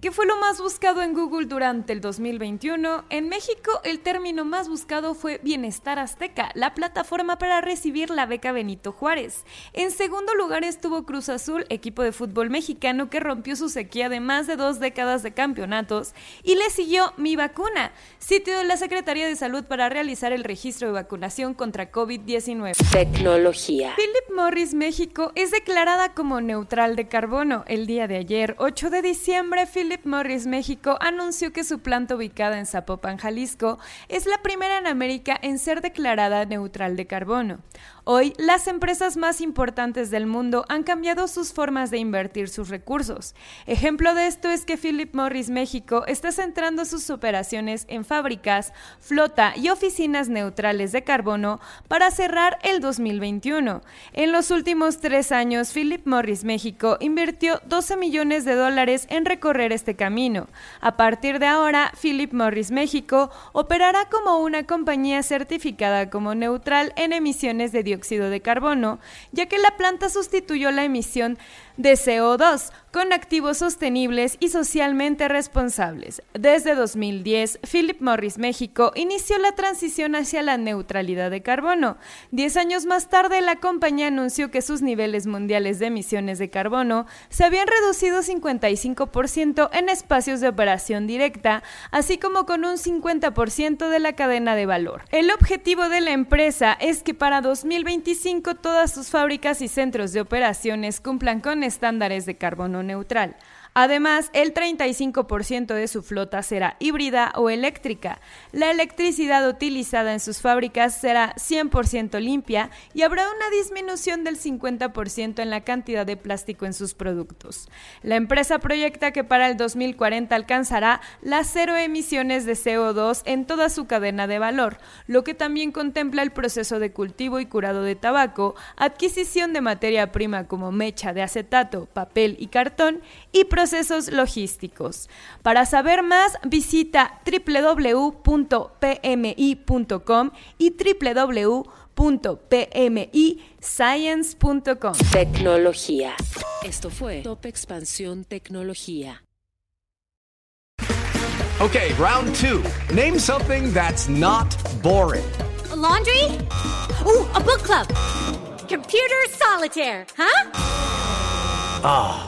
¿Qué fue lo más buscado en Google durante el 2021? En México, el término más buscado fue Bienestar Azteca, la plataforma para recibir la beca Benito Juárez. En segundo lugar estuvo Cruz Azul, equipo de fútbol mexicano que rompió su sequía de más de dos décadas de campeonatos. Y le siguió Mi Vacuna, sitio de la Secretaría de Salud para realizar el registro de vacunación contra COVID-19. Tecnología. Philip Morris México es declarada como neutral de carbono. El día de ayer, 8 de diciembre, Philip Philip Morris México anunció que su planta ubicada en Zapopan, Jalisco, es la primera en América en ser declarada neutral de carbono. Hoy, las empresas más importantes del mundo han cambiado sus formas de invertir sus recursos. Ejemplo de esto es que Philip Morris México está centrando sus operaciones en fábricas, flota y oficinas neutrales de carbono para cerrar el 2021. En los últimos tres años, Philip Morris México invirtió 12 millones de dólares en recorrer este camino. A partir de ahora, Philip Morris México operará como una compañía certificada como neutral en emisiones de dióxido de carbono, ya que la planta sustituyó la emisión de CO2 con activos sostenibles y socialmente responsables. Desde 2010, Philip Morris México inició la transición hacia la neutralidad de carbono. Diez años más tarde, la compañía anunció que sus niveles mundiales de emisiones de carbono se habían reducido 55% en espacios de operación directa, así como con un 50% de la cadena de valor. El objetivo de la empresa es que para 2025 todas sus fábricas y centros de operaciones cumplan con estándares de carbono neutral. Además, el 35% de su flota será híbrida o eléctrica. La electricidad utilizada en sus fábricas será 100% limpia y habrá una disminución del 50% en la cantidad de plástico en sus productos. La empresa proyecta que para el 2040 alcanzará las cero emisiones de CO2 en toda su cadena de valor, lo que también contempla el proceso de cultivo y curado de tabaco, adquisición de materia prima como mecha de acetato, papel y cartón y procesos logísticos. Para saber más, visita www.pmi.com y www.pmiscience.com. Tecnología. Esto fue Top Expansión Tecnología. Okay, round two. Name something that's not boring. A laundry? Ooh, a book club. Computer solitaire, huh? Ah.